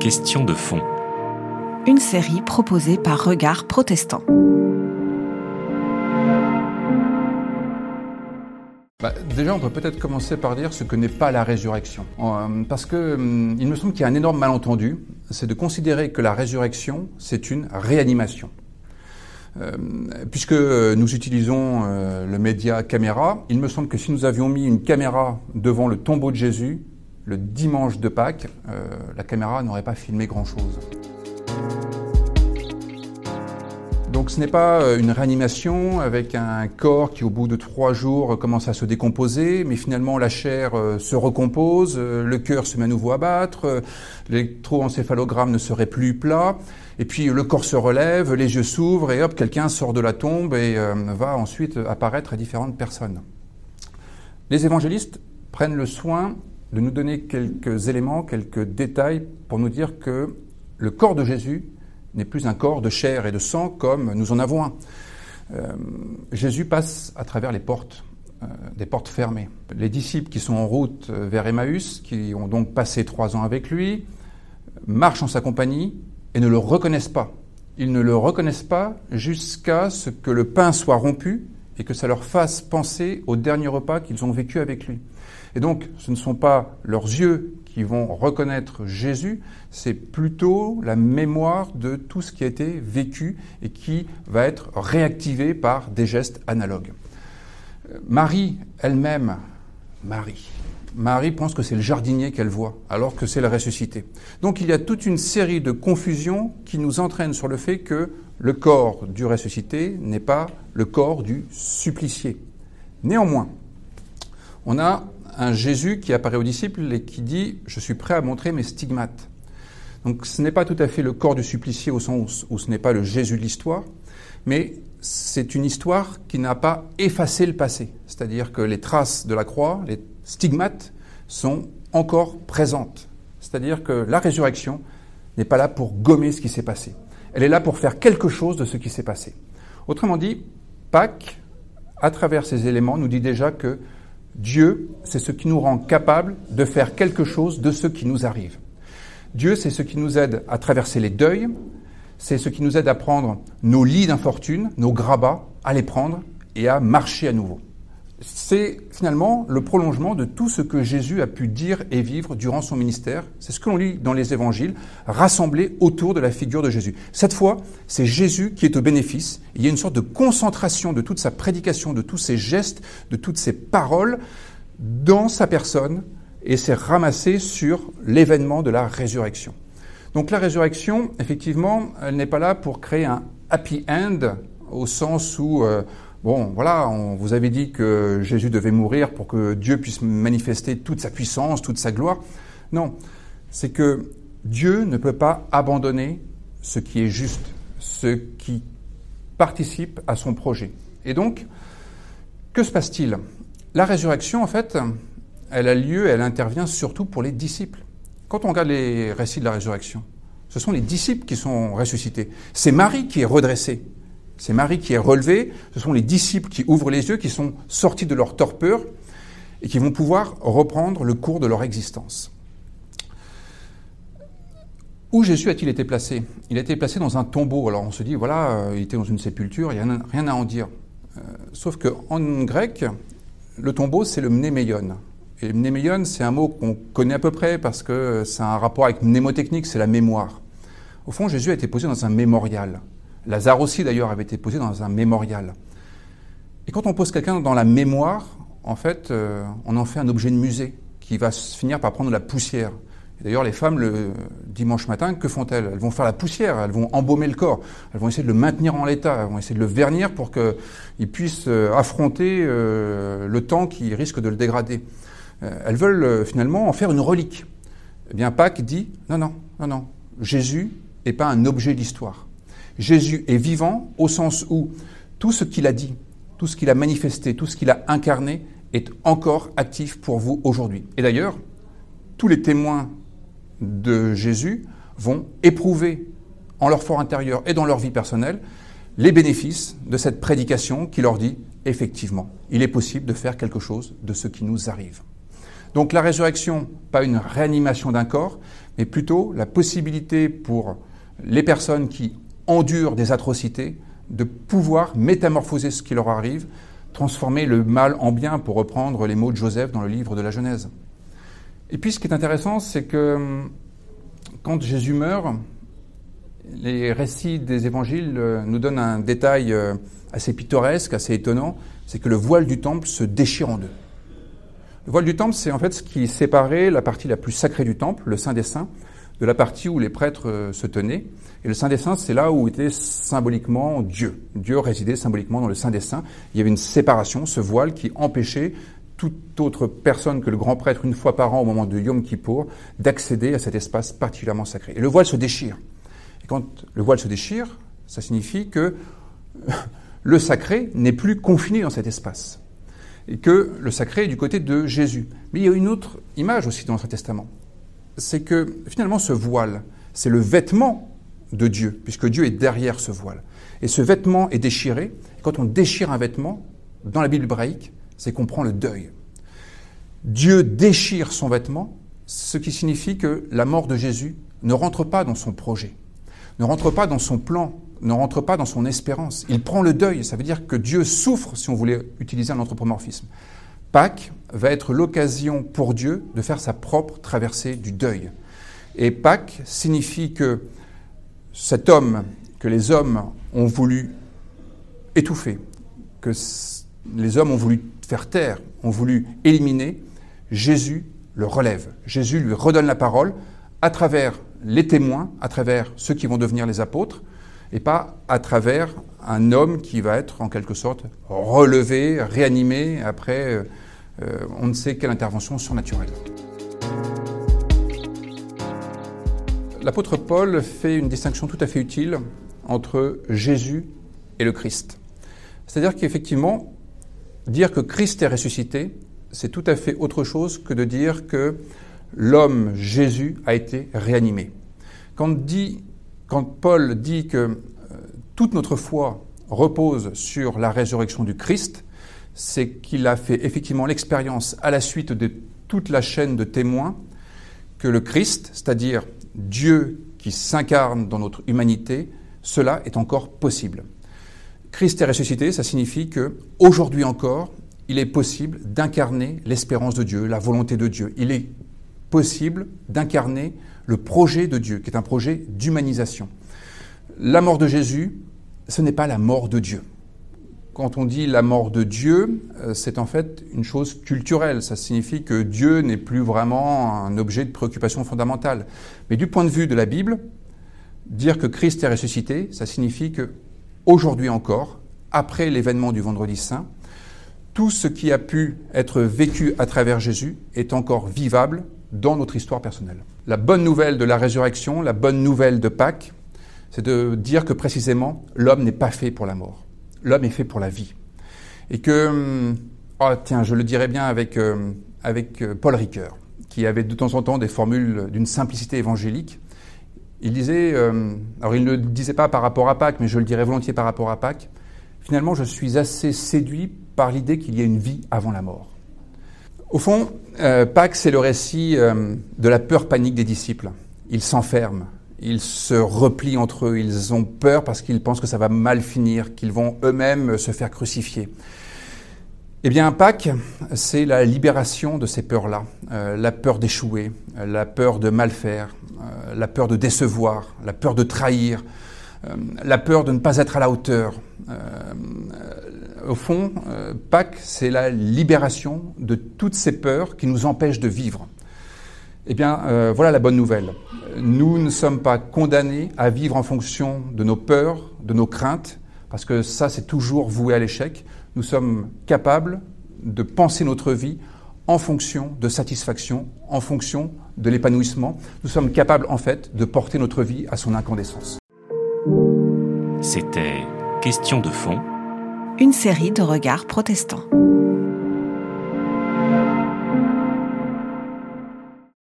Question de fond. Une série proposée par Regard Protestant. Bah, déjà, on peut peut-être commencer par dire ce que n'est pas la résurrection. Euh, parce que hum, il me semble qu'il y a un énorme malentendu, c'est de considérer que la résurrection, c'est une réanimation. Euh, puisque nous utilisons euh, le média caméra, il me semble que si nous avions mis une caméra devant le tombeau de Jésus, le dimanche de Pâques, la caméra n'aurait pas filmé grand-chose. Donc ce n'est pas euh, une réanimation avec un corps qui au bout de trois jours commence à se décomposer, mais finalement la chair euh, se recompose, euh, le cœur se met à nouveau à battre, l'électroencéphalogramme ne serait plus plat, et puis le corps se relève, les yeux s'ouvrent et hop, quelqu'un sort de la tombe et va ensuite apparaître à différentes personnes. Les évangélistes prennent le soin de nous donner quelques éléments, quelques détails pour nous dire que le corps de Jésus n'est plus un corps de chair et de sang comme nous en avons un. Euh, Jésus passe à travers les portes, euh, des portes fermées. Les disciples qui sont en route euh, vers Emmaüs, qui ont donc passé trois ans avec lui, marchent en sa compagnie et ne le reconnaissent pas. Ils ne le reconnaissent pas jusqu'à ce que le pain soit rompu et que ça leur fasse penser au dernier repas qu'ils ont vécu avec lui. Et donc, ce ne sont pas leurs yeux qui vont reconnaître Jésus, c'est plutôt la mémoire de tout ce qui a été vécu et qui va être réactivé par des gestes analogues. Marie elle-même, Marie, Marie pense que c'est le jardinier qu'elle voit, alors que c'est le ressuscité. Donc il y a toute une série de confusions qui nous entraînent sur le fait que le corps du ressuscité n'est pas le corps du supplicié. Néanmoins, on a un Jésus qui apparaît aux disciples et qui dit Je suis prêt à montrer mes stigmates. Donc ce n'est pas tout à fait le corps du supplicié au sens où ce n'est pas le Jésus de l'histoire, mais c'est une histoire qui n'a pas effacé le passé. C'est-à-dire que les traces de la croix, les stigmates, sont encore présentes. C'est-à-dire que la résurrection n'est pas là pour gommer ce qui s'est passé. Elle est là pour faire quelque chose de ce qui s'est passé. Autrement dit, Pâques, à travers ces éléments, nous dit déjà que Dieu, c'est ce qui nous rend capable de faire quelque chose de ce qui nous arrive. Dieu, c'est ce qui nous aide à traverser les deuils, c'est ce qui nous aide à prendre nos lits d'infortune, nos grabats, à les prendre et à marcher à nouveau c'est finalement le prolongement de tout ce que Jésus a pu dire et vivre durant son ministère. C'est ce que l'on lit dans les évangiles, rassemblés autour de la figure de Jésus. Cette fois, c'est Jésus qui est au bénéfice. Il y a une sorte de concentration de toute sa prédication, de tous ses gestes, de toutes ses paroles dans sa personne, et c'est ramassé sur l'événement de la résurrection. Donc la résurrection, effectivement, elle n'est pas là pour créer un happy end, au sens où... Euh, Bon, voilà, on vous avait dit que Jésus devait mourir pour que Dieu puisse manifester toute sa puissance, toute sa gloire. Non, c'est que Dieu ne peut pas abandonner ce qui est juste, ce qui participe à son projet. Et donc, que se passe-t-il? La résurrection, en fait, elle a lieu, elle intervient surtout pour les disciples. Quand on regarde les récits de la résurrection, ce sont les disciples qui sont ressuscités. C'est Marie qui est redressée. C'est Marie qui est relevée, ce sont les disciples qui ouvrent les yeux, qui sont sortis de leur torpeur et qui vont pouvoir reprendre le cours de leur existence. Où Jésus a-t-il été placé? Il a été placé dans un tombeau. Alors on se dit, voilà, euh, il était dans une sépulture, il n'y a rien à en dire. Euh, sauf qu'en grec, le tombeau, c'est le mnéméion. Et mnéméion, c'est un mot qu'on connaît à peu près parce que c'est un rapport avec mnémotechnique, c'est la mémoire. Au fond, Jésus a été posé dans un mémorial. Lazare aussi, d'ailleurs, avait été posé dans un mémorial. Et quand on pose quelqu'un dans la mémoire, en fait, euh, on en fait un objet de musée qui va finir par prendre de la poussière. D'ailleurs, les femmes, le dimanche matin, que font-elles? Elles vont faire la poussière, elles vont embaumer le corps, elles vont essayer de le maintenir en l'état, elles vont essayer de le vernir pour qu'il puisse euh, affronter euh, le temps qui risque de le dégrader. Elles veulent finalement en faire une relique. Eh bien, Pâques dit non, non, non, non. Jésus n'est pas un objet d'histoire. Jésus est vivant au sens où tout ce qu'il a dit, tout ce qu'il a manifesté, tout ce qu'il a incarné est encore actif pour vous aujourd'hui. Et d'ailleurs, tous les témoins de Jésus vont éprouver en leur fort intérieur et dans leur vie personnelle les bénéfices de cette prédication qui leur dit effectivement, il est possible de faire quelque chose de ce qui nous arrive. Donc la résurrection, pas une réanimation d'un corps, mais plutôt la possibilité pour les personnes qui endurent des atrocités de pouvoir métamorphoser ce qui leur arrive, transformer le mal en bien, pour reprendre les mots de Joseph dans le livre de la Genèse. Et puis ce qui est intéressant, c'est que hum, quand Jésus meurt, les récits des évangiles euh, nous donnent un détail euh, assez pittoresque, assez étonnant, c'est que le voile du temple se déchire en deux. Le voile du temple, c'est en fait ce qui séparait la partie la plus sacrée du temple, le Saint des Saints, de la partie où les prêtres euh, se tenaient. Et le Saint des Saints, c'est là où était symboliquement Dieu. Dieu résidait symboliquement dans le Saint des Saints. Il y avait une séparation, ce voile qui empêchait toute autre personne que le grand prêtre, une fois par an au moment de Yom Kippour, d'accéder à cet espace particulièrement sacré. Et le voile se déchire. Et quand le voile se déchire, ça signifie que le sacré n'est plus confiné dans cet espace. Et que le sacré est du côté de Jésus. Mais il y a une autre image aussi dans l'Ancien Testament. C'est que finalement ce voile, c'est le vêtement de Dieu, puisque Dieu est derrière ce voile. Et ce vêtement est déchiré. Quand on déchire un vêtement, dans la Bible hébraïque, c'est qu'on prend le deuil. Dieu déchire son vêtement, ce qui signifie que la mort de Jésus ne rentre pas dans son projet, ne rentre pas dans son plan, ne rentre pas dans son espérance. Il prend le deuil, ça veut dire que Dieu souffre, si on voulait utiliser un anthropomorphisme. Pâques va être l'occasion pour Dieu de faire sa propre traversée du deuil. Et Pâques signifie que cet homme que les hommes ont voulu étouffer, que les hommes ont voulu faire taire, ont voulu éliminer, Jésus le relève. Jésus lui redonne la parole à travers les témoins, à travers ceux qui vont devenir les apôtres, et pas à travers un homme qui va être en quelque sorte relevé, réanimé après euh, on ne sait quelle intervention surnaturelle. L'apôtre Paul fait une distinction tout à fait utile entre Jésus et le Christ. C'est-à-dire qu'effectivement, dire que Christ est ressuscité, c'est tout à fait autre chose que de dire que l'homme Jésus a été réanimé. Quand, dit, quand Paul dit que euh, toute notre foi repose sur la résurrection du Christ, c'est qu'il a fait effectivement l'expérience à la suite de toute la chaîne de témoins que le Christ, c'est-à-dire Dieu qui s'incarne dans notre humanité, cela est encore possible. Christ est ressuscité, ça signifie que aujourd'hui encore, il est possible d'incarner l'espérance de Dieu, la volonté de Dieu. Il est possible d'incarner le projet de Dieu, qui est un projet d'humanisation. La mort de Jésus, ce n'est pas la mort de Dieu. Quand on dit la mort de Dieu, euh, c'est en fait une chose culturelle. Ça signifie que Dieu n'est plus vraiment un objet de préoccupation fondamentale. Mais du point de vue de la Bible, dire que Christ est ressuscité, ça signifie que aujourd'hui encore, après l'événement du vendredi saint, tout ce qui a pu être vécu à travers Jésus est encore vivable dans notre histoire personnelle. La bonne nouvelle de la résurrection, la bonne nouvelle de Pâques, c'est de dire que précisément l'homme n'est pas fait pour la mort. L'homme est fait pour la vie. Et que, oh, tiens, je le dirais bien avec, euh, avec euh, Paul Ricoeur, qui avait de temps en temps des formules d'une simplicité évangélique. Il disait, euh, alors il ne le disait pas par rapport à Pâques, mais je le dirais volontiers par rapport à Pâques, finalement je suis assez séduit par l'idée qu'il y a une vie avant la mort. Au fond, euh, Pâques, c'est le récit de la peur panique des disciples. Ils s'enferment, ils se replient entre eux, ils ont peur parce qu'ils pensent que ça va mal finir, qu'ils vont eux-mêmes se faire crucifier. Eh bien, Pâques, c'est la libération de ces peurs-là, euh, la peur d'échouer, la peur de mal faire, la peur de décevoir, la peur de trahir, la peur de ne pas être à la hauteur, au fond, euh, Pâques, c'est la libération de toutes ces peurs qui nous empêchent de vivre. Eh bien, euh, voilà la bonne nouvelle. Nous ne sommes pas condamnés à vivre en fonction de nos peurs, de nos craintes, parce que ça, c'est toujours voué à l'échec. Nous sommes capables de penser notre vie en fonction de satisfaction, en fonction de l'épanouissement. Nous sommes capables, en fait, de porter notre vie à son incandescence. C'était Question de fond une série de regards protestants.